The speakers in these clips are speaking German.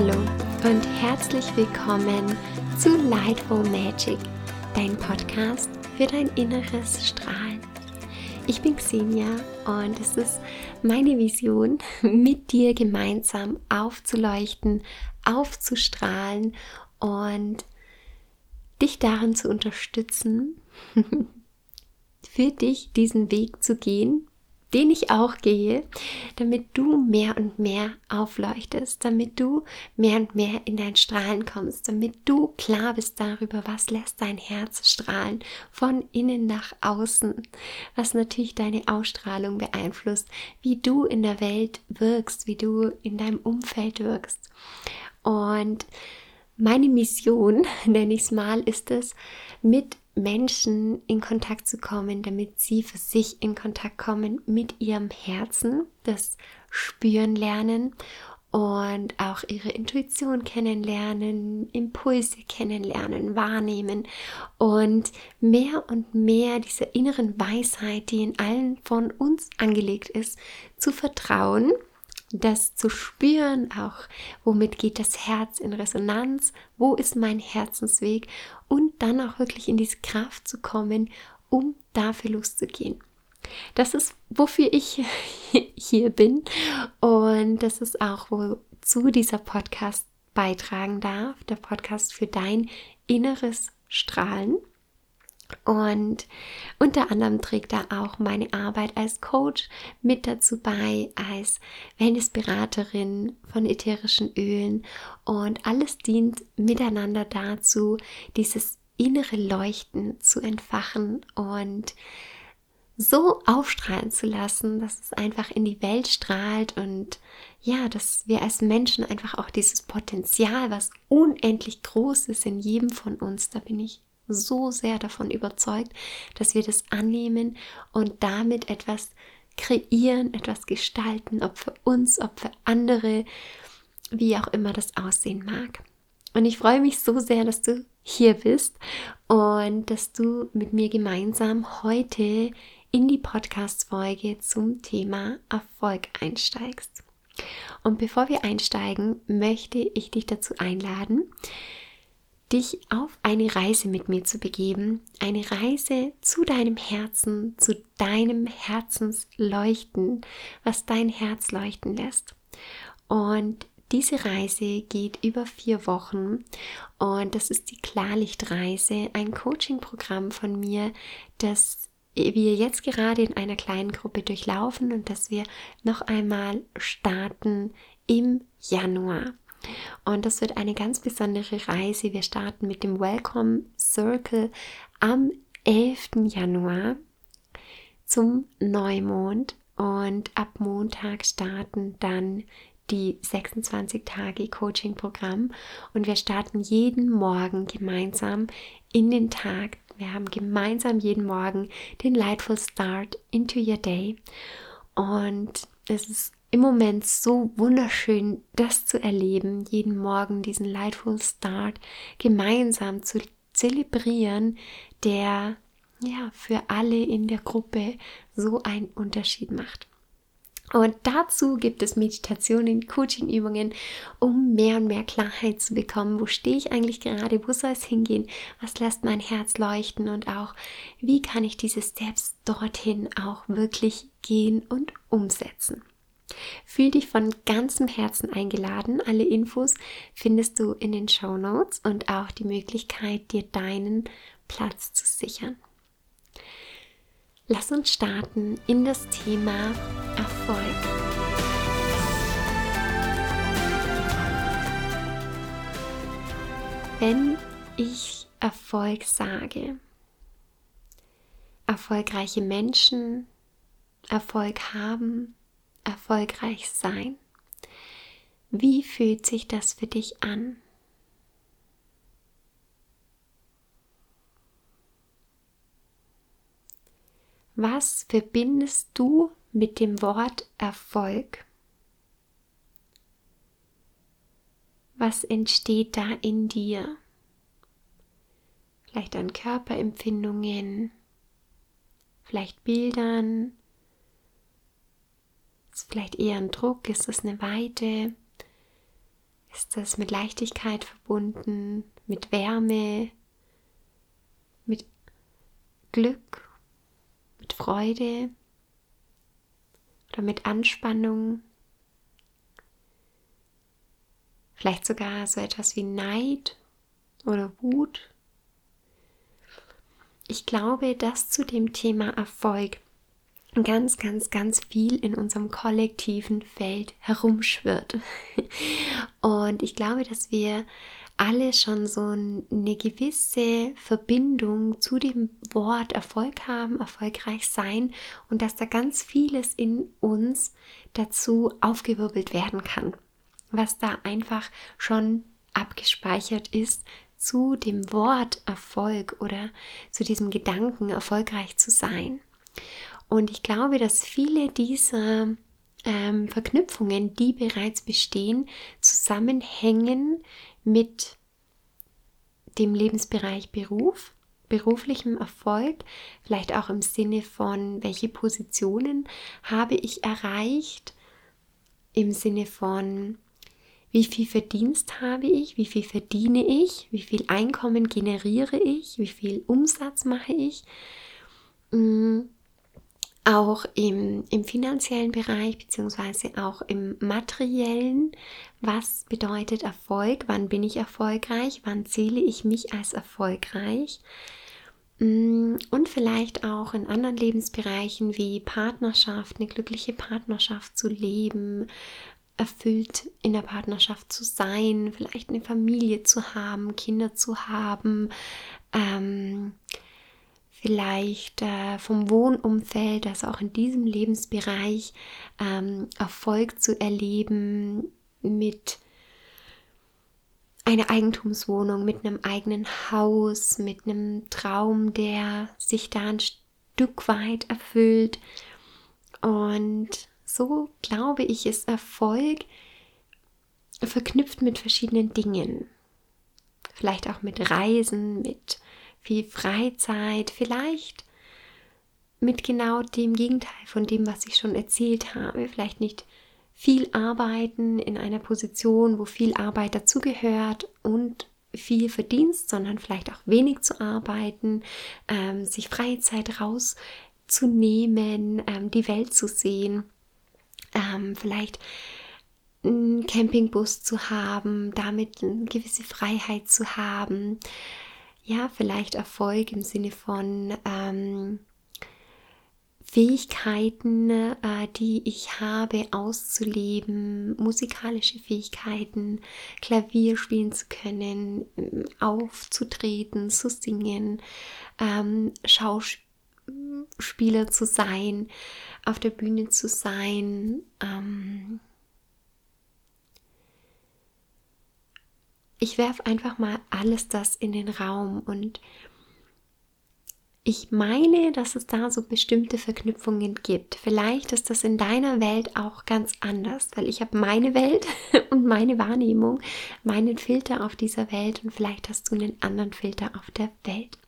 Hallo und herzlich willkommen zu Lightful Magic, dein Podcast für dein inneres Strahlen. Ich bin Xenia und es ist meine Vision, mit dir gemeinsam aufzuleuchten, aufzustrahlen und dich darin zu unterstützen, für dich diesen Weg zu gehen, den ich auch gehe, damit du mehr und mehr aufleuchtest, damit du mehr und mehr in dein Strahlen kommst, damit du klar bist darüber, was lässt dein Herz strahlen, von innen nach außen, was natürlich deine Ausstrahlung beeinflusst, wie du in der Welt wirkst, wie du in deinem Umfeld wirkst. Und meine Mission, nenne ich es mal, ist es, mit Menschen in Kontakt zu kommen, damit sie für sich in Kontakt kommen mit ihrem Herzen, das Spüren lernen und auch ihre Intuition kennenlernen, Impulse kennenlernen, wahrnehmen und mehr und mehr dieser inneren Weisheit, die in allen von uns angelegt ist, zu vertrauen das zu spüren, auch womit geht das Herz in Resonanz, wo ist mein Herzensweg und dann auch wirklich in diese Kraft zu kommen, um dafür loszugehen. Das ist, wofür ich hier bin und das ist auch, wozu dieser Podcast beitragen darf, der Podcast für dein inneres Strahlen. Und unter anderem trägt da auch meine Arbeit als Coach mit dazu bei, als Wellnessberaterin von ätherischen Ölen. Und alles dient miteinander dazu, dieses innere Leuchten zu entfachen und so aufstrahlen zu lassen, dass es einfach in die Welt strahlt und ja, dass wir als Menschen einfach auch dieses Potenzial, was unendlich groß ist in jedem von uns, da bin ich so sehr davon überzeugt, dass wir das annehmen und damit etwas kreieren, etwas gestalten, ob für uns, ob für andere, wie auch immer das aussehen mag. Und ich freue mich so sehr, dass du hier bist und dass du mit mir gemeinsam heute in die Podcast-Folge zum Thema Erfolg einsteigst. Und bevor wir einsteigen, möchte ich dich dazu einladen, dich auf eine Reise mit mir zu begeben, eine Reise zu deinem Herzen, zu deinem Herzensleuchten, was dein Herz leuchten lässt. Und diese Reise geht über vier Wochen und das ist die Klarlichtreise, ein Coaching-Programm von mir, das wir jetzt gerade in einer kleinen Gruppe durchlaufen und das wir noch einmal starten im Januar. Und das wird eine ganz besondere Reise. Wir starten mit dem Welcome Circle am 11. Januar zum Neumond und ab Montag starten dann die 26 Tage Coaching Programm und wir starten jeden Morgen gemeinsam in den Tag. Wir haben gemeinsam jeden Morgen den Lightful Start into your day und es ist im Moment so wunderschön, das zu erleben, jeden Morgen diesen Lightful Start gemeinsam zu zelebrieren, der ja für alle in der Gruppe so einen Unterschied macht. Und dazu gibt es Meditationen, Coachingübungen, um mehr und mehr Klarheit zu bekommen. Wo stehe ich eigentlich gerade? Wo soll es hingehen? Was lässt mein Herz leuchten? Und auch, wie kann ich diese Steps dorthin auch wirklich gehen und umsetzen? Fühl dich von ganzem Herzen eingeladen. Alle Infos findest du in den Show Notes und auch die Möglichkeit, dir deinen Platz zu sichern. Lass uns starten in das Thema Erfolg. Wenn ich Erfolg sage, erfolgreiche Menschen Erfolg haben, erfolgreich sein. Wie fühlt sich das für dich an? Was verbindest du mit dem Wort Erfolg? Was entsteht da in dir? Vielleicht an Körperempfindungen, vielleicht Bildern, ist vielleicht eher ein Druck? Ist es eine Weite? Ist das mit Leichtigkeit verbunden, mit Wärme, mit Glück, mit Freude oder mit Anspannung? Vielleicht sogar so etwas wie Neid oder Wut. Ich glaube, dass zu dem Thema Erfolg ganz, ganz, ganz viel in unserem kollektiven Feld herumschwirrt. Und ich glaube, dass wir alle schon so eine gewisse Verbindung zu dem Wort Erfolg haben, erfolgreich sein und dass da ganz vieles in uns dazu aufgewirbelt werden kann, was da einfach schon abgespeichert ist zu dem Wort Erfolg oder zu diesem Gedanken erfolgreich zu sein. Und ich glaube, dass viele dieser ähm, Verknüpfungen, die bereits bestehen, zusammenhängen mit dem Lebensbereich Beruf, beruflichem Erfolg, vielleicht auch im Sinne von, welche Positionen habe ich erreicht, im Sinne von, wie viel Verdienst habe ich, wie viel verdiene ich, wie viel Einkommen generiere ich, wie viel Umsatz mache ich. Mm, auch im, im finanziellen Bereich beziehungsweise auch im materiellen. Was bedeutet Erfolg? Wann bin ich erfolgreich? Wann zähle ich mich als erfolgreich? Mm, und vielleicht auch in anderen Lebensbereichen wie Partnerschaft, eine glückliche Partnerschaft zu leben, erfüllt in der Partnerschaft zu sein, vielleicht eine Familie zu haben, Kinder zu haben, ähm, vielleicht äh, vom Wohnumfeld, also auch in diesem Lebensbereich ähm, Erfolg zu erleben mit einer Eigentumswohnung, mit einem eigenen Haus, mit einem Traum, der sich da ein Stück weit erfüllt. Und so glaube ich, ist Erfolg verknüpft mit verschiedenen Dingen. Vielleicht auch mit Reisen, mit viel Freizeit, vielleicht mit genau dem Gegenteil von dem, was ich schon erzählt habe. Vielleicht nicht viel arbeiten in einer Position, wo viel Arbeit dazugehört und viel Verdienst, sondern vielleicht auch wenig zu arbeiten, ähm, sich Freizeit rauszunehmen, ähm, die Welt zu sehen, ähm, vielleicht einen Campingbus zu haben, damit eine gewisse Freiheit zu haben, ja, vielleicht Erfolg im Sinne von ähm, Fähigkeiten, äh, die ich habe, auszuleben, musikalische Fähigkeiten, Klavier spielen zu können, aufzutreten, zu singen, ähm, Schauspieler zu sein, auf der Bühne zu sein, ähm, ich werfe einfach mal alles das in den Raum und ich meine, dass es da so bestimmte Verknüpfungen gibt. Vielleicht ist das in deiner Welt auch ganz anders, weil ich habe meine Welt und meine Wahrnehmung, meinen Filter auf dieser Welt und vielleicht hast du einen anderen Filter auf der Welt.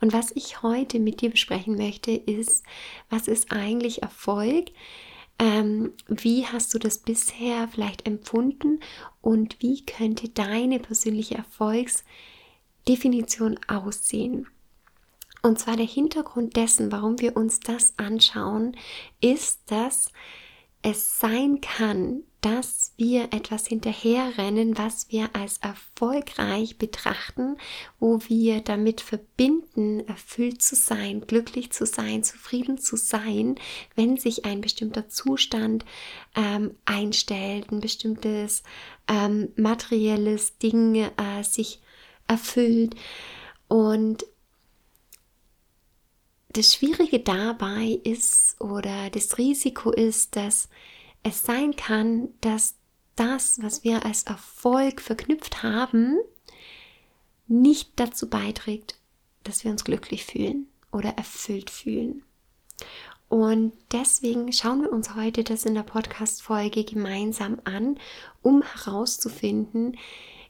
Und was ich heute mit dir besprechen möchte, ist, was ist eigentlich Erfolg? Ähm, wie hast du das bisher vielleicht empfunden und wie könnte deine persönliche Erfolgsdefinition aussehen? Und zwar der Hintergrund dessen, warum wir uns das anschauen, ist, dass es sein kann, dass wir etwas hinterherrennen, was wir als erfolgreich betrachten, wo wir damit verbinden, erfüllt zu sein, glücklich zu sein, zufrieden zu sein, wenn sich ein bestimmter Zustand ähm, einstellt, ein bestimmtes ähm, materielles Ding äh, sich erfüllt. Und das Schwierige dabei ist oder das Risiko ist, dass es sein kann, dass das, was wir als Erfolg verknüpft haben, nicht dazu beiträgt, dass wir uns glücklich fühlen oder erfüllt fühlen. Und deswegen schauen wir uns heute das in der Podcast-Folge gemeinsam an, um herauszufinden,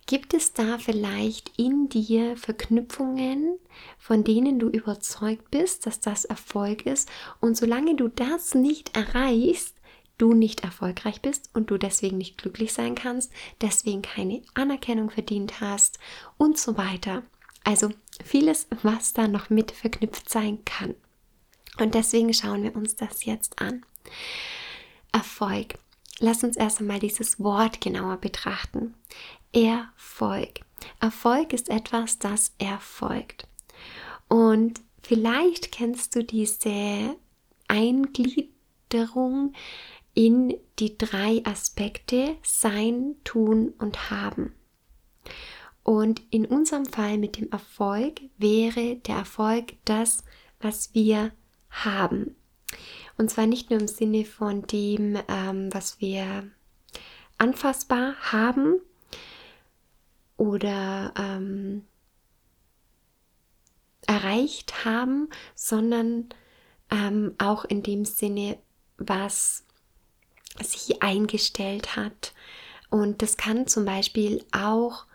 Gibt es da vielleicht in dir Verknüpfungen, von denen du überzeugt bist, dass das Erfolg ist? Und solange du das nicht erreichst, du nicht erfolgreich bist und du deswegen nicht glücklich sein kannst, deswegen keine Anerkennung verdient hast und so weiter. Also vieles, was da noch mit verknüpft sein kann. Und deswegen schauen wir uns das jetzt an. Erfolg. Lass uns erst einmal dieses Wort genauer betrachten. Erfolg. Erfolg ist etwas, das erfolgt. Und vielleicht kennst du diese Eingliederung in die drei Aspekte Sein, Tun und Haben. Und in unserem Fall mit dem Erfolg wäre der Erfolg das, was wir haben. Und zwar nicht nur im Sinne von dem, ähm, was wir anfassbar haben oder ähm, erreicht haben, sondern ähm, auch in dem Sinne, was sich eingestellt hat. Und das kann zum Beispiel auch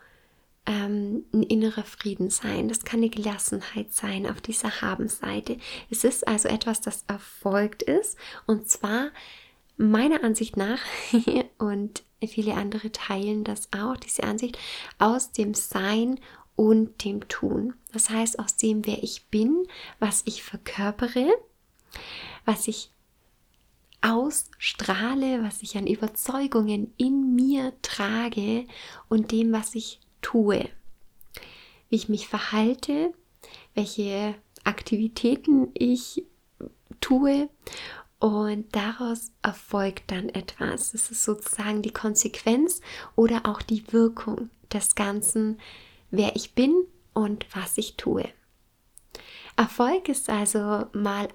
ähm, ein innerer Frieden sein. Das kann eine Gelassenheit sein auf dieser Habenseite. Es ist also etwas, das erfolgt ist. Und zwar meiner Ansicht nach, und viele andere teilen das auch, diese Ansicht, aus dem Sein und dem Tun. Das heißt, aus dem, wer ich bin, was ich verkörpere, was ich ausstrahle, was ich an Überzeugungen in mir trage und dem, was ich tue, wie ich mich verhalte, welche Aktivitäten ich tue und daraus erfolgt dann etwas. Es ist sozusagen die Konsequenz oder auch die Wirkung des Ganzen, wer ich bin und was ich tue. Erfolg ist also mal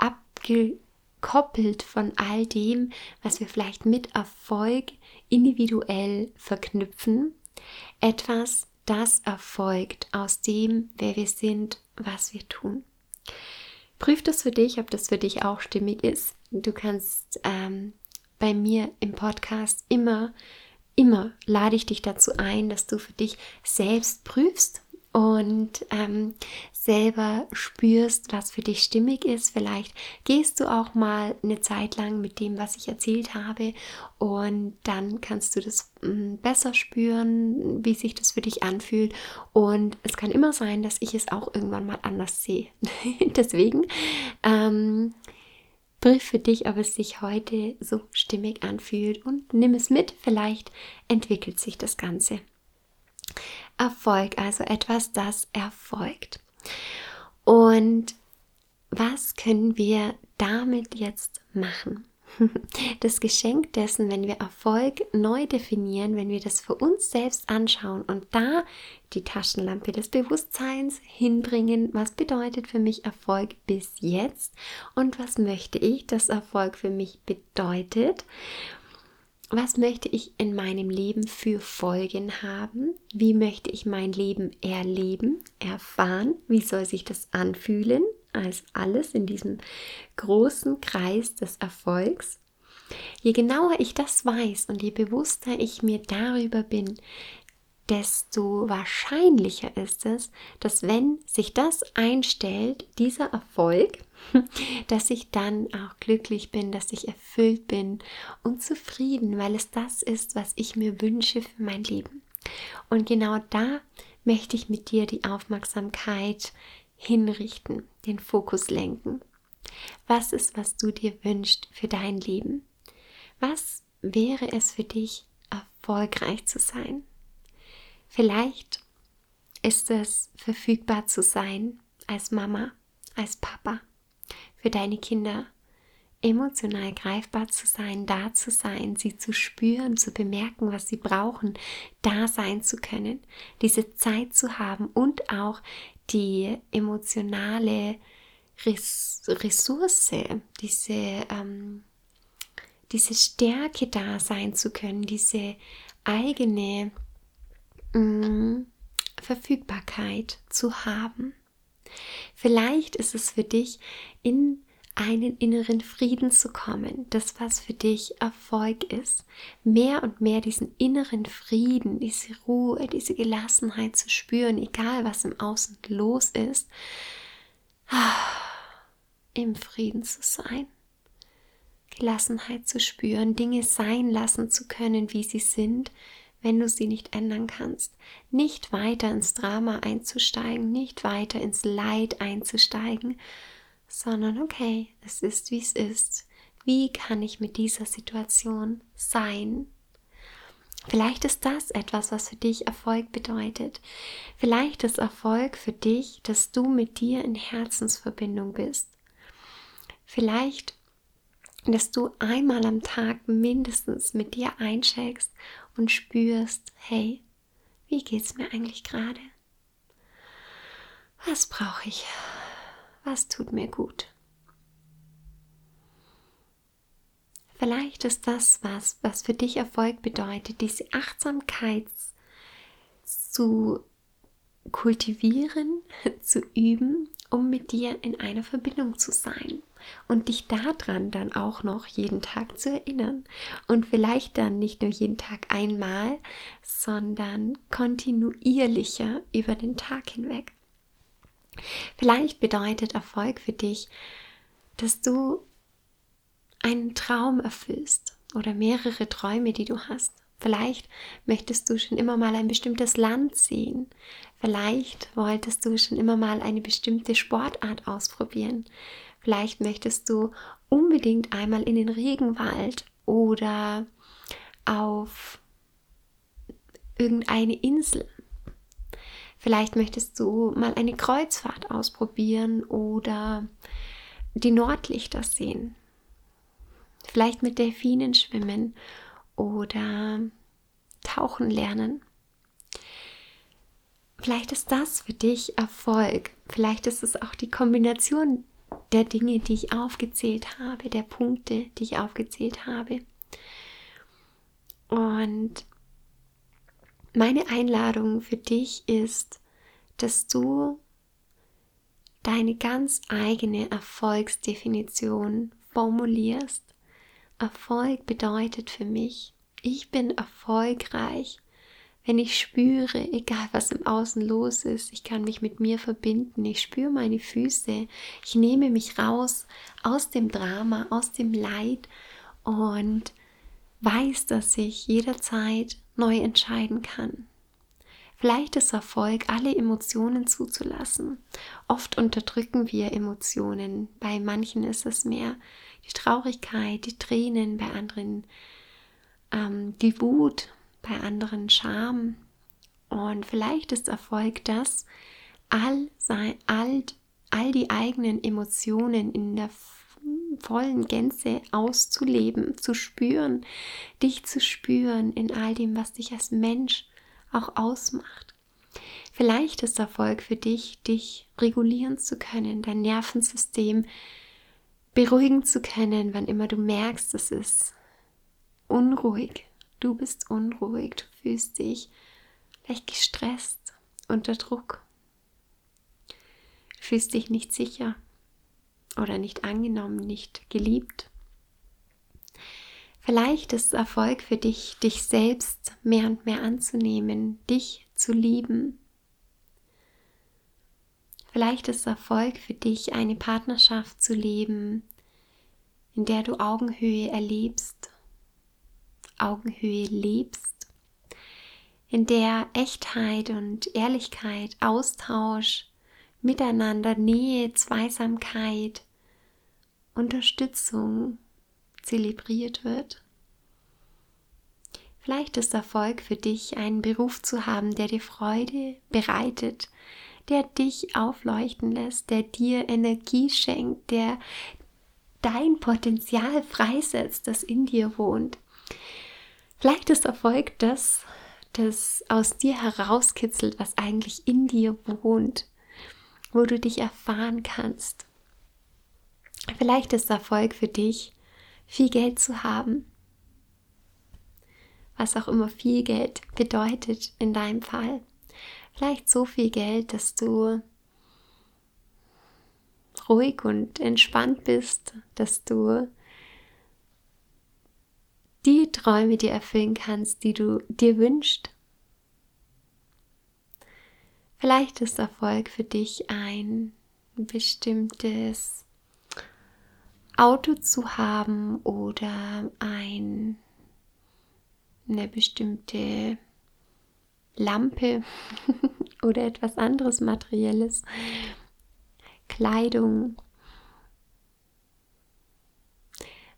abgekoppelt von all dem, was wir vielleicht mit Erfolg individuell verknüpfen. Etwas, das erfolgt aus dem, wer wir sind, was wir tun. Prüf das für dich, ob das für dich auch stimmig ist. Du kannst ähm, bei mir im Podcast immer, immer lade ich dich dazu ein, dass du für dich selbst prüfst, und ähm, selber spürst, was für dich stimmig ist. Vielleicht gehst du auch mal eine Zeit lang mit dem, was ich erzählt habe und dann kannst du das mm, besser spüren, wie sich das für dich anfühlt. Und es kann immer sein, dass ich es auch irgendwann mal anders sehe. Deswegen ähm, Prüf für dich, ob es sich heute so stimmig anfühlt und nimm es mit. Vielleicht entwickelt sich das Ganze. Erfolg, also etwas, das erfolgt. Und was können wir damit jetzt machen? Das Geschenk dessen, wenn wir Erfolg neu definieren, wenn wir das für uns selbst anschauen und da die Taschenlampe des Bewusstseins hinbringen, was bedeutet für mich Erfolg bis jetzt und was möchte ich, dass Erfolg für mich bedeutet was möchte ich in meinem Leben für Folgen haben? Wie möchte ich mein Leben erleben, erfahren? Wie soll sich das anfühlen? Als alles in diesem großen Kreis des Erfolgs. Je genauer ich das weiß und je bewusster ich mir darüber bin, desto wahrscheinlicher ist es, dass wenn sich das einstellt, dieser Erfolg, dass ich dann auch glücklich bin, dass ich erfüllt bin und zufrieden, weil es das ist, was ich mir wünsche für mein Leben. Und genau da möchte ich mit dir die Aufmerksamkeit hinrichten, den Fokus lenken. Was ist, was du dir wünschst für dein Leben? Was wäre es für dich, erfolgreich zu sein? Vielleicht ist es verfügbar zu sein als Mama, als Papa, für deine Kinder emotional greifbar zu sein, da zu sein, sie zu spüren, zu bemerken, was sie brauchen, da sein zu können, diese Zeit zu haben und auch die emotionale Ressource, diese, ähm, diese Stärke da sein zu können, diese eigene mh, Verfügbarkeit zu haben. Vielleicht ist es für dich, in einen inneren Frieden zu kommen, das was für dich Erfolg ist, mehr und mehr diesen inneren Frieden, diese Ruhe, diese Gelassenheit zu spüren, egal was im Außen los ist, im Frieden zu sein. Gelassenheit zu spüren, Dinge sein lassen zu können, wie sie sind, wenn du sie nicht ändern kannst. Nicht weiter ins Drama einzusteigen, nicht weiter ins Leid einzusteigen, sondern okay, es ist, wie es ist. Wie kann ich mit dieser Situation sein? Vielleicht ist das etwas, was für dich Erfolg bedeutet. Vielleicht ist Erfolg für dich, dass du mit dir in Herzensverbindung bist. Vielleicht, dass du einmal am Tag mindestens mit dir eincheckst und spürst, hey, wie geht's mir eigentlich gerade? Was brauche ich? Was tut mir gut? Vielleicht ist das was, was für dich Erfolg bedeutet, diese Achtsamkeit zu kultivieren, zu üben, um mit dir in einer Verbindung zu sein und dich daran dann auch noch jeden Tag zu erinnern und vielleicht dann nicht nur jeden Tag einmal, sondern kontinuierlicher über den Tag hinweg. Vielleicht bedeutet Erfolg für dich, dass du einen Traum erfüllst oder mehrere Träume, die du hast. Vielleicht möchtest du schon immer mal ein bestimmtes Land sehen. Vielleicht wolltest du schon immer mal eine bestimmte Sportart ausprobieren. Vielleicht möchtest du unbedingt einmal in den Regenwald oder auf irgendeine Insel. Vielleicht möchtest du mal eine Kreuzfahrt ausprobieren oder die Nordlichter sehen vielleicht mit Delfinen schwimmen oder tauchen lernen. Vielleicht ist das für dich Erfolg. Vielleicht ist es auch die Kombination der Dinge, die ich aufgezählt habe, der Punkte, die ich aufgezählt habe. Und meine Einladung für dich ist, dass du deine ganz eigene Erfolgsdefinition formulierst Erfolg bedeutet für mich, ich bin erfolgreich, wenn ich spüre, egal was im Außen los ist, ich kann mich mit mir verbinden, ich spüre meine Füße, ich nehme mich raus aus dem Drama, aus dem Leid und weiß, dass ich jederzeit neu entscheiden kann. Vielleicht ist Erfolg, alle Emotionen zuzulassen. Oft unterdrücken wir Emotionen. Bei manchen ist es mehr die Traurigkeit, die Tränen, bei anderen ähm, die Wut, bei anderen Scham. Und vielleicht ist Erfolg das, all, sein, all, all die eigenen Emotionen in der vollen Gänze auszuleben, zu spüren, dich zu spüren in all dem, was dich als Mensch auch ausmacht. Vielleicht ist Erfolg für dich, dich regulieren zu können, dein Nervensystem beruhigen zu können, wann immer du merkst, es ist unruhig. Du bist unruhig, du fühlst dich vielleicht gestresst, unter Druck. Du fühlst dich nicht sicher oder nicht angenommen, nicht geliebt. Vielleicht ist Erfolg für dich, dich selbst mehr und mehr anzunehmen, dich zu lieben, Vielleicht ist Erfolg für dich, eine Partnerschaft zu leben, in der du Augenhöhe erlebst, Augenhöhe lebst, in der Echtheit und Ehrlichkeit, Austausch, Miteinander, Nähe, Zweisamkeit, Unterstützung zelebriert wird. Vielleicht ist Erfolg für dich, einen Beruf zu haben, der dir Freude bereitet, der dich aufleuchten lässt, der dir Energie schenkt, der dein Potenzial freisetzt, das in dir wohnt. Vielleicht ist Erfolg das, das aus dir herauskitzelt, was eigentlich in dir wohnt, wo du dich erfahren kannst. Vielleicht ist Erfolg für dich, viel Geld zu haben, was auch immer viel Geld bedeutet in deinem Fall. Vielleicht so viel Geld, dass du ruhig und entspannt bist, dass du die Träume dir erfüllen kannst, die du dir wünschst. Vielleicht ist Erfolg für dich ein bestimmtes Auto zu haben oder ein, eine bestimmte Lampe oder etwas anderes Materielles, Kleidung.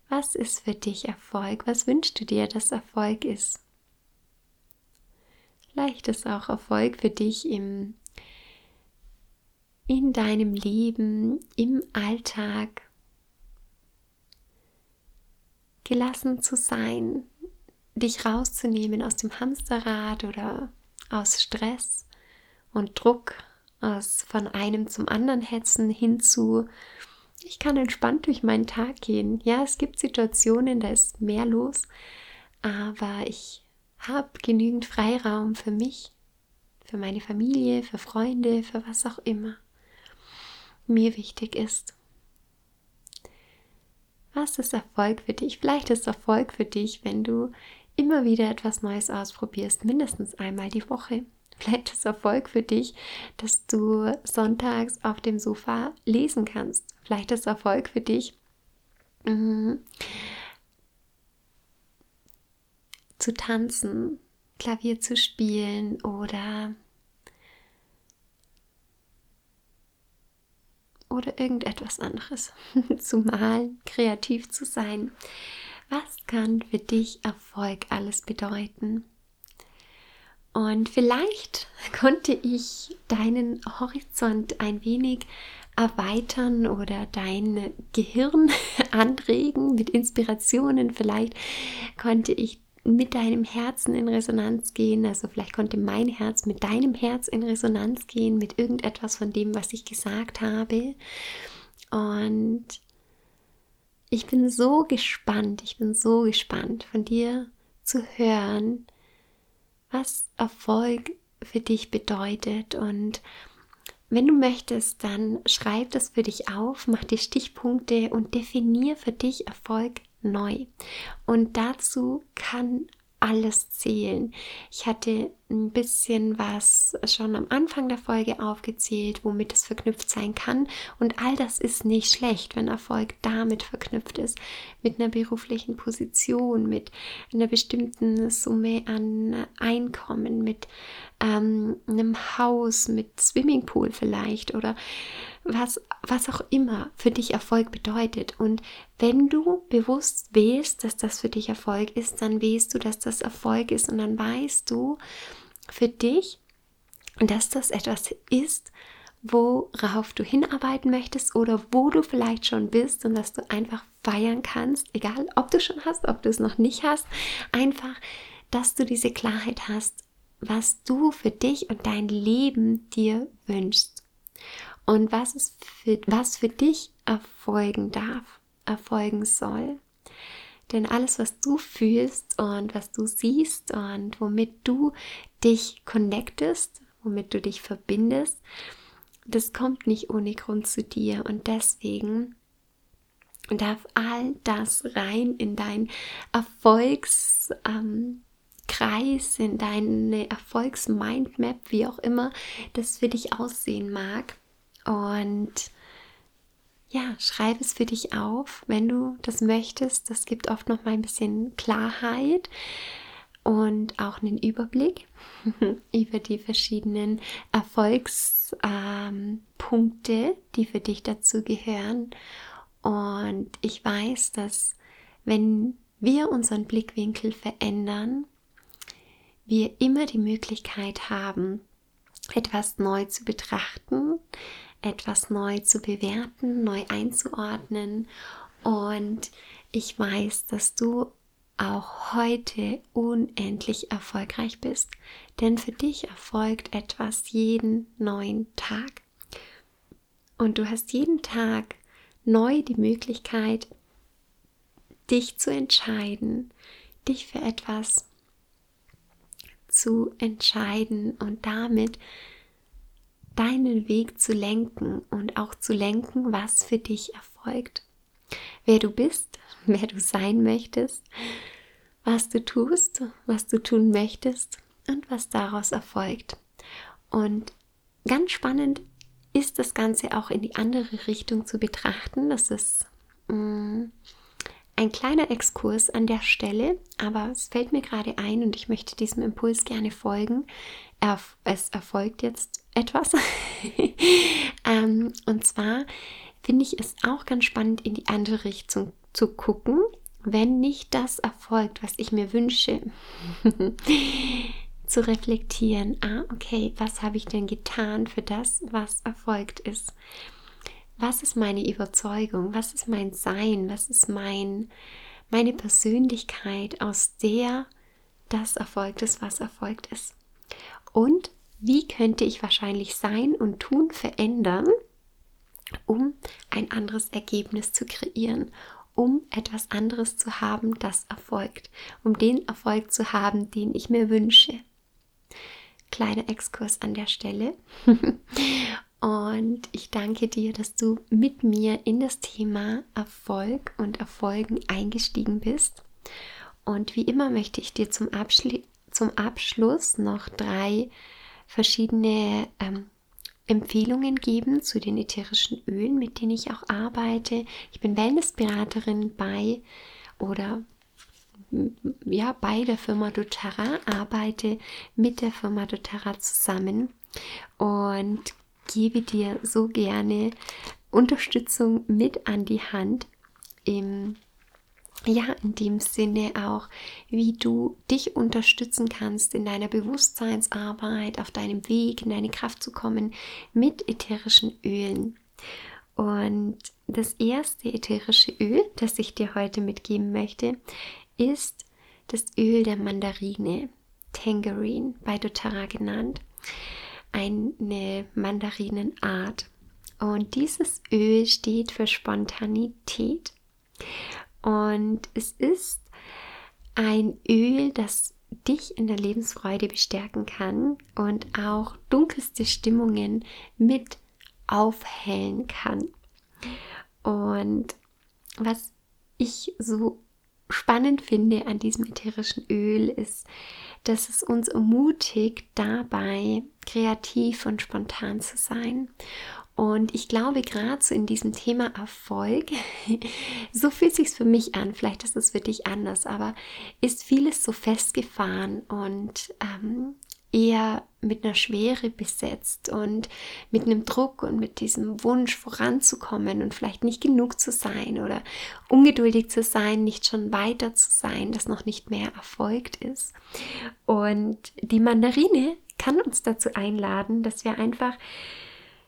Was ist für dich Erfolg? Was wünschst du dir, dass Erfolg ist? Vielleicht ist auch Erfolg für dich im, in deinem Leben, im Alltag, gelassen zu sein, dich rauszunehmen aus dem Hamsterrad oder aus Stress und Druck, aus von einem zum anderen hetzen hinzu, ich kann entspannt durch meinen Tag gehen. Ja, es gibt Situationen, da ist mehr los, aber ich habe genügend Freiraum für mich, für meine Familie, für Freunde, für was auch immer mir wichtig ist. Was ist Erfolg für dich? Vielleicht ist Erfolg für dich, wenn du immer wieder etwas Neues ausprobierst, mindestens einmal die Woche. Vielleicht ist Erfolg für dich, dass du sonntags auf dem Sofa lesen kannst. Vielleicht ist Erfolg für dich, mh, zu tanzen, Klavier zu spielen oder oder irgendetwas anderes. zu malen, kreativ zu sein. Was kann für dich Erfolg alles bedeuten? Und vielleicht konnte ich deinen Horizont ein wenig erweitern oder dein Gehirn anregen mit Inspirationen. Vielleicht konnte ich mit deinem Herzen in Resonanz gehen. Also vielleicht konnte mein Herz mit deinem Herz in Resonanz gehen, mit irgendetwas von dem, was ich gesagt habe. Und ich bin so gespannt, ich bin so gespannt von dir zu hören, was Erfolg für dich bedeutet. Und wenn du möchtest, dann schreib das für dich auf, mach die Stichpunkte und definier für dich Erfolg neu. Und dazu kann alles zählen. Ich hatte ein bisschen was schon am Anfang der Folge aufgezählt, womit es verknüpft sein kann. Und all das ist nicht schlecht, wenn Erfolg damit verknüpft ist. Mit einer beruflichen Position, mit einer bestimmten Summe an Einkommen, mit ähm, einem Haus, mit Swimmingpool vielleicht oder was, was auch immer für dich Erfolg bedeutet. Und wenn du bewusst wählst, dass das für dich Erfolg ist, dann wählst du, dass das Erfolg ist und dann weißt du für dich, dass das etwas ist, worauf du hinarbeiten möchtest oder wo du vielleicht schon bist und dass du einfach feiern kannst, egal ob du schon hast, ob du es noch nicht hast, einfach, dass du diese Klarheit hast, was du für dich und dein Leben dir wünschst und was, es für, was für dich erfolgen darf, erfolgen soll. Denn alles, was du fühlst und was du siehst und womit du dich connectest, womit du dich verbindest, das kommt nicht ohne Grund zu dir. Und deswegen darf all das rein in dein Erfolgskreis, ähm, in deine Erfolgsmindmap, wie auch immer das für dich aussehen mag. Und ja, schreib es für dich auf, wenn du das möchtest. Das gibt oft noch mal ein bisschen Klarheit und auch einen Überblick über die verschiedenen Erfolgspunkte, ähm, die für dich dazu gehören. Und ich weiß, dass wenn wir unseren Blickwinkel verändern, wir immer die Möglichkeit haben, etwas neu zu betrachten, etwas neu zu bewerten, neu einzuordnen. Und ich weiß, dass du auch heute unendlich erfolgreich bist. Denn für dich erfolgt etwas jeden neuen Tag. Und du hast jeden Tag neu die Möglichkeit, dich zu entscheiden, dich für etwas zu entscheiden und damit deinen Weg zu lenken und auch zu lenken, was für dich erfolgt. Wer du bist, wer du sein möchtest, was du tust, was du tun möchtest und was daraus erfolgt. Und ganz spannend ist das Ganze auch in die andere Richtung zu betrachten. Das ist mm, ein kleiner Exkurs an der Stelle, aber es fällt mir gerade ein und ich möchte diesem Impuls gerne folgen. es erfolgt jetzt etwas. ähm, und zwar finde ich es auch ganz spannend, in die andere Richtung zu gucken, wenn nicht das erfolgt, was ich mir wünsche. zu reflektieren, ah, okay, was habe ich denn getan für das, was erfolgt ist? Was ist meine Überzeugung? Was ist mein Sein? Was ist mein, meine Persönlichkeit, aus der das erfolgt ist, was erfolgt ist? Und wie könnte ich wahrscheinlich sein und tun verändern, um ein anderes Ergebnis zu kreieren, um etwas anderes zu haben, das erfolgt, um den Erfolg zu haben, den ich mir wünsche. Kleiner Exkurs an der Stelle. Und ich danke dir, dass du mit mir in das Thema Erfolg und Erfolgen eingestiegen bist. Und wie immer möchte ich dir zum, Abschli zum Abschluss noch drei verschiedene ähm, Empfehlungen geben zu den ätherischen Ölen, mit denen ich auch arbeite. Ich bin Wellnessberaterin bei oder ja, bei der Firma doTERRA, arbeite mit der Firma doTERRA zusammen und gebe dir so gerne Unterstützung mit an die Hand im ja, in dem Sinne auch, wie du dich unterstützen kannst in deiner Bewusstseinsarbeit, auf deinem Weg in deine Kraft zu kommen mit ätherischen Ölen. Und das erste ätherische Öl, das ich dir heute mitgeben möchte, ist das Öl der Mandarine, Tangerine, bei doTERRA genannt, eine Mandarinenart. Und dieses Öl steht für Spontanität. Und es ist ein Öl, das dich in der Lebensfreude bestärken kann und auch dunkelste Stimmungen mit aufhellen kann. Und was ich so spannend finde an diesem ätherischen Öl ist, dass es uns ermutigt, dabei kreativ und spontan zu sein. Und ich glaube, gerade so in diesem Thema Erfolg, so fühlt sich für mich an, vielleicht ist es für dich anders, aber ist vieles so festgefahren und ähm, eher mit einer Schwere besetzt und mit einem Druck und mit diesem Wunsch voranzukommen und vielleicht nicht genug zu sein oder ungeduldig zu sein, nicht schon weiter zu sein, das noch nicht mehr erfolgt ist. Und die Mandarine kann uns dazu einladen, dass wir einfach,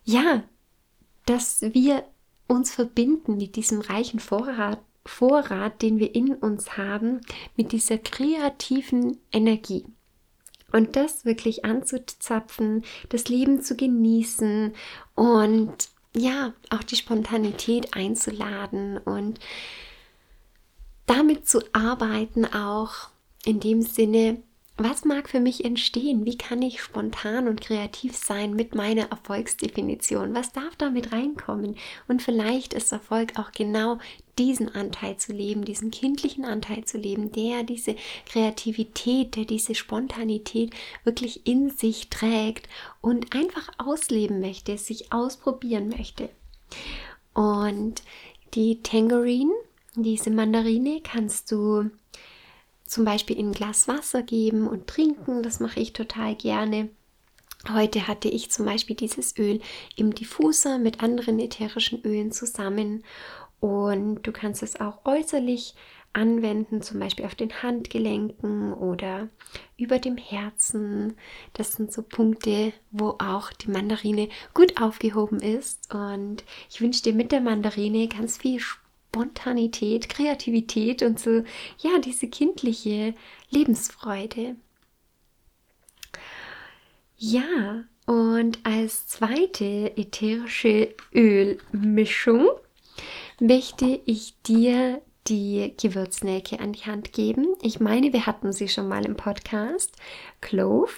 ja, dass wir uns verbinden mit diesem reichen Vorrat, Vorrat, den wir in uns haben, mit dieser kreativen Energie. Und das wirklich anzuzapfen, das Leben zu genießen und ja, auch die Spontanität einzuladen und damit zu arbeiten, auch in dem Sinne, was mag für mich entstehen? Wie kann ich spontan und kreativ sein mit meiner Erfolgsdefinition? Was darf damit reinkommen? Und vielleicht ist Erfolg auch genau diesen Anteil zu leben, diesen kindlichen Anteil zu leben, der diese Kreativität, der diese Spontanität wirklich in sich trägt und einfach ausleben möchte, sich ausprobieren möchte. Und die Tangerine, diese Mandarine, kannst du zum Beispiel in ein Glas Wasser geben und trinken. Das mache ich total gerne. Heute hatte ich zum Beispiel dieses Öl im Diffuser mit anderen ätherischen Ölen zusammen und du kannst es auch äußerlich anwenden, zum Beispiel auf den Handgelenken oder über dem Herzen. Das sind so Punkte, wo auch die Mandarine gut aufgehoben ist. Und ich wünsche dir mit der Mandarine ganz viel Spontanität, Kreativität und so, ja, diese kindliche Lebensfreude. Ja, und als zweite ätherische Ölmischung möchte ich dir die Gewürznelke an die Hand geben. Ich meine, wir hatten sie schon mal im Podcast. Clove,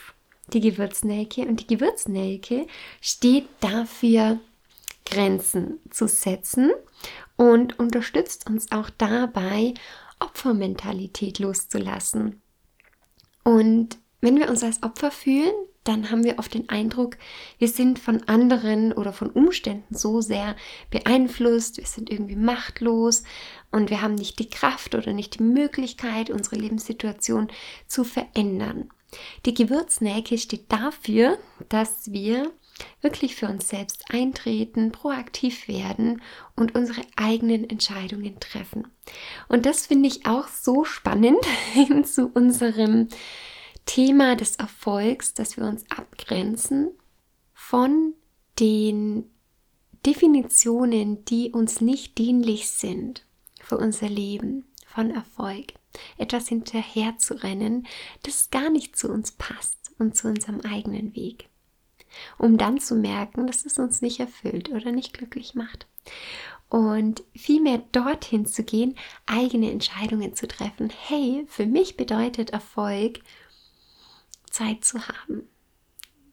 die Gewürznelke. Und die Gewürznelke steht dafür, Grenzen zu setzen und unterstützt uns auch dabei, Opfermentalität loszulassen. Und wenn wir uns als Opfer fühlen, dann haben wir oft den Eindruck, wir sind von anderen oder von Umständen so sehr beeinflusst, wir sind irgendwie machtlos und wir haben nicht die Kraft oder nicht die Möglichkeit, unsere Lebenssituation zu verändern. Die Gewürznäke steht dafür, dass wir wirklich für uns selbst eintreten, proaktiv werden und unsere eigenen Entscheidungen treffen. Und das finde ich auch so spannend zu unserem Thema des Erfolgs, dass wir uns abgrenzen von den Definitionen, die uns nicht dienlich sind für unser Leben, von Erfolg. Etwas hinterher zu rennen, das gar nicht zu uns passt und zu unserem eigenen Weg. Um dann zu merken, dass es uns nicht erfüllt oder nicht glücklich macht. Und vielmehr dorthin zu gehen, eigene Entscheidungen zu treffen. Hey, für mich bedeutet Erfolg, Zeit zu haben.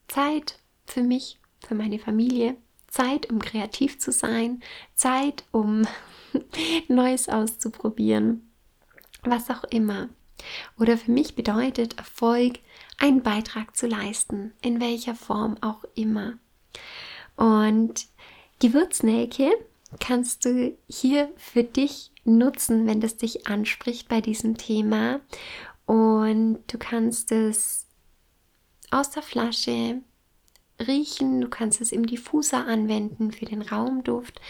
Zeit für mich, für meine Familie, Zeit, um kreativ zu sein, Zeit, um Neues auszuprobieren, was auch immer. Oder für mich bedeutet Erfolg, einen Beitrag zu leisten, in welcher Form auch immer. Und Gewürznelke kannst du hier für dich nutzen, wenn das dich anspricht bei diesem Thema. Und du kannst es aus der Flasche riechen, du kannst es im Diffuser anwenden für den Raumduft,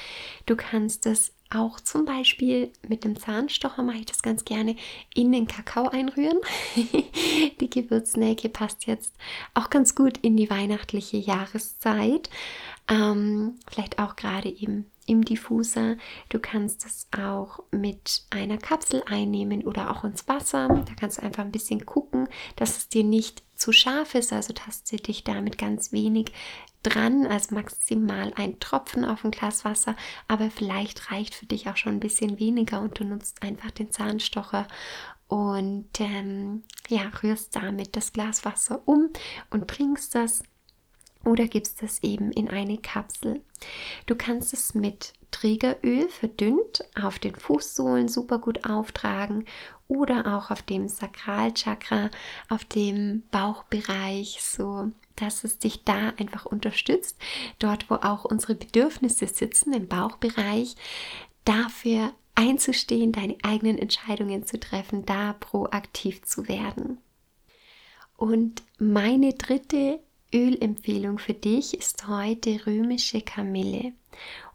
du kannst es auch zum Beispiel mit dem Zahnstocher, mache ich das ganz gerne, in den Kakao einrühren. die Gewürznelke passt jetzt auch ganz gut in die weihnachtliche Jahreszeit. Ähm, vielleicht auch gerade eben im Diffuser. Du kannst es auch mit einer Kapsel einnehmen oder auch ins Wasser. Da kannst du einfach ein bisschen gucken, dass es dir nicht zu scharf ist. Also taste dich da mit ganz wenig dran, also maximal ein Tropfen auf ein Glas Wasser. Aber vielleicht reicht für dich auch schon ein bisschen weniger und du nutzt einfach den Zahnstocher und ähm, ja, rührst damit das Glas Wasser um und trinkst das oder gibst es eben in eine Kapsel. Du kannst es mit Trägeröl verdünnt auf den Fußsohlen super gut auftragen oder auch auf dem Sakralchakra, auf dem Bauchbereich, so dass es dich da einfach unterstützt, dort wo auch unsere Bedürfnisse sitzen im Bauchbereich, dafür einzustehen, deine eigenen Entscheidungen zu treffen, da proaktiv zu werden. Und meine dritte Ölempfehlung für dich ist heute römische Kamille.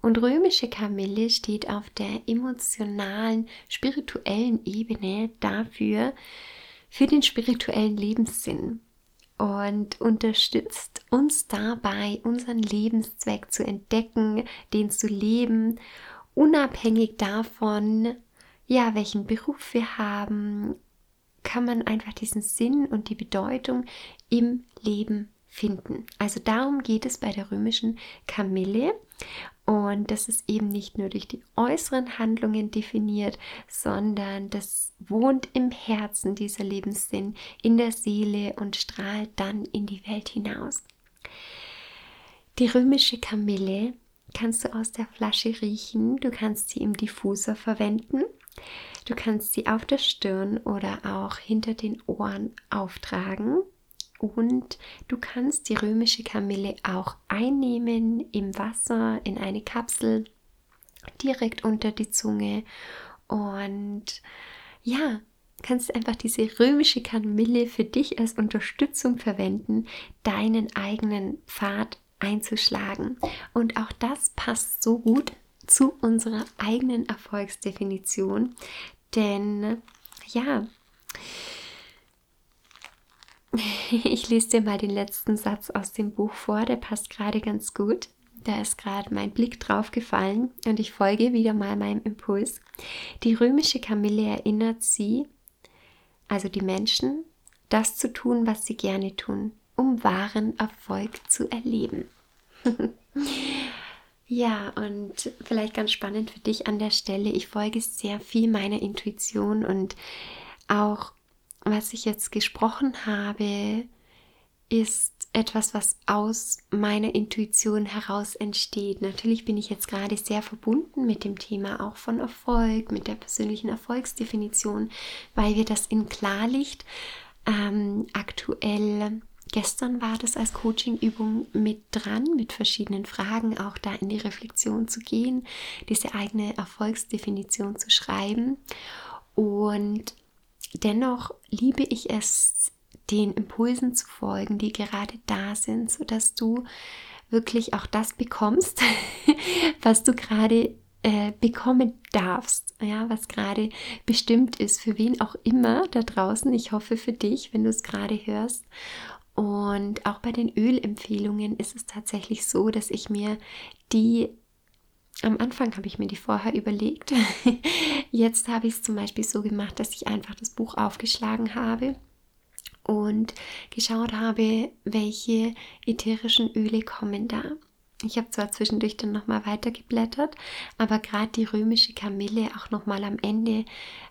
Und römische Kamille steht auf der emotionalen, spirituellen Ebene dafür, für den spirituellen Lebenssinn und unterstützt uns dabei, unseren Lebenszweck zu entdecken, den zu leben, unabhängig davon, ja, welchen Beruf wir haben, kann man einfach diesen Sinn und die Bedeutung im Leben finden. Also darum geht es bei der römischen Kamille. Und das ist eben nicht nur durch die äußeren Handlungen definiert, sondern das wohnt im Herzen dieser Lebenssinn, in der Seele und strahlt dann in die Welt hinaus. Die römische Kamille kannst du aus der Flasche riechen, du kannst sie im Diffuser verwenden, du kannst sie auf der Stirn oder auch hinter den Ohren auftragen und du kannst die römische Kamille auch einnehmen im Wasser in eine Kapsel direkt unter die Zunge und ja, kannst einfach diese römische Kamille für dich als Unterstützung verwenden, deinen eigenen Pfad einzuschlagen. Und auch das passt so gut zu unserer eigenen Erfolgsdefinition, denn ja, Ich lese dir mal den letzten Satz aus dem Buch vor, der passt gerade ganz gut. Da ist gerade mein Blick drauf gefallen und ich folge wieder mal meinem Impuls. Die römische Kamille erinnert sie, also die Menschen, das zu tun, was sie gerne tun, um wahren Erfolg zu erleben. ja, und vielleicht ganz spannend für dich an der Stelle, ich folge sehr viel meiner Intuition und auch was ich jetzt gesprochen habe, ist etwas, was aus meiner Intuition heraus entsteht. Natürlich bin ich jetzt gerade sehr verbunden mit dem Thema auch von Erfolg, mit der persönlichen Erfolgsdefinition, weil wir das in Klarlicht ähm, aktuell gestern war das als Coaching-Übung mit dran, mit verschiedenen Fragen auch da in die Reflexion zu gehen, diese eigene Erfolgsdefinition zu schreiben. Und dennoch liebe ich es, den Impulsen zu folgen, die gerade da sind, sodass du wirklich auch das bekommst, was du gerade äh, bekommen darfst, ja, was gerade bestimmt ist, für wen auch immer da draußen. Ich hoffe für dich, wenn du es gerade hörst. Und auch bei den Ölempfehlungen ist es tatsächlich so, dass ich mir die am Anfang habe ich mir die vorher überlegt. Jetzt habe ich es zum Beispiel so gemacht, dass ich einfach das Buch aufgeschlagen habe und geschaut habe, welche ätherischen Öle kommen da. Ich habe zwar zwischendurch dann nochmal weitergeblättert, aber gerade die römische Kamille auch nochmal am Ende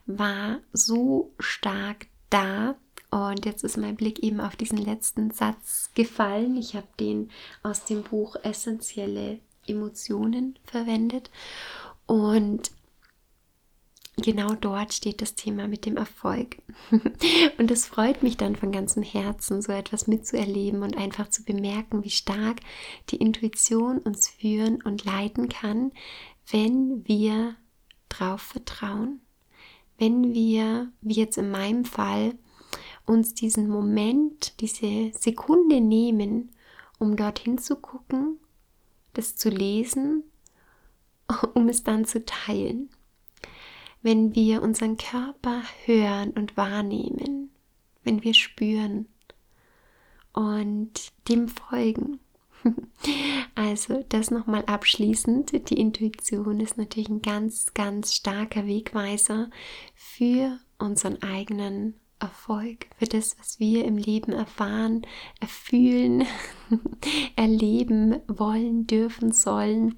war so stark da, und jetzt ist mein Blick eben auf diesen letzten Satz gefallen. Ich habe den aus dem Buch Essentielle Emotionen verwendet. Und genau dort steht das Thema mit dem Erfolg. und es freut mich dann von ganzem Herzen, so etwas mitzuerleben und einfach zu bemerken, wie stark die Intuition uns führen und leiten kann, wenn wir drauf vertrauen. Wenn wir, wie jetzt in meinem Fall, uns diesen Moment, diese Sekunde nehmen, um dorthin zu gucken, das zu lesen, um es dann zu teilen. Wenn wir unseren Körper hören und wahrnehmen, wenn wir spüren und dem folgen. Also das nochmal abschließend. Die Intuition ist natürlich ein ganz, ganz starker Wegweiser für unseren eigenen Erfolg, für das, was wir im Leben erfahren, erfühlen, erleben wollen, dürfen, sollen.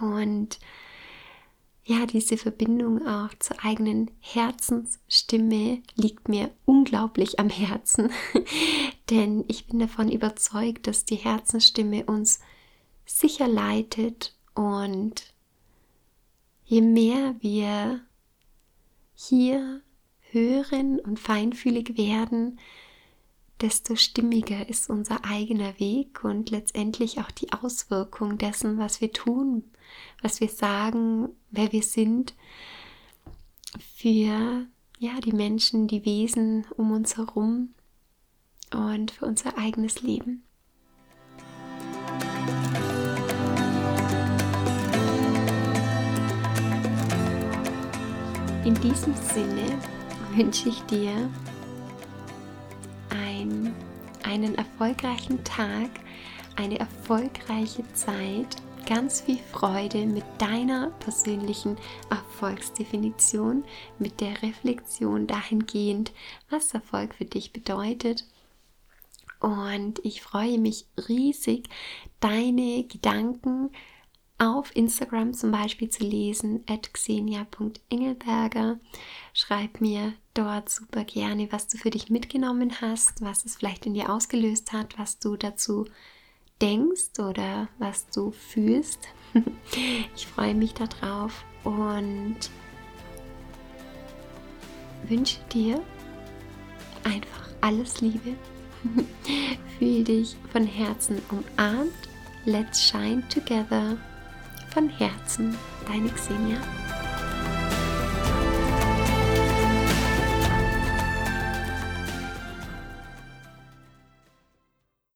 Und ja, diese Verbindung auch zur eigenen Herzensstimme liegt mir unglaublich am Herzen, denn ich bin davon überzeugt, dass die Herzensstimme uns sicher leitet und je mehr wir hier hören und feinfühlig werden, desto stimmiger ist unser eigener Weg und letztendlich auch die Auswirkung dessen, was wir tun, was wir sagen, wer wir sind, für ja, die Menschen, die Wesen um uns herum und für unser eigenes Leben. In diesem Sinne wünsche ich dir ein, einen erfolgreichen Tag, eine erfolgreiche Zeit, ganz viel Freude mit deiner persönlichen Erfolgsdefinition, mit der Reflexion dahingehend, was Erfolg für dich bedeutet. Und ich freue mich riesig, deine Gedanken auf Instagram zum Beispiel zu lesen, at xenia.engelberger. Schreib mir dort super gerne, was du für dich mitgenommen hast, was es vielleicht in dir ausgelöst hat, was du dazu denkst oder was du fühlst. Ich freue mich darauf und wünsche dir einfach alles Liebe. Fühl dich von Herzen umarmt. Let's shine together. Von Herzen, deine Xenia.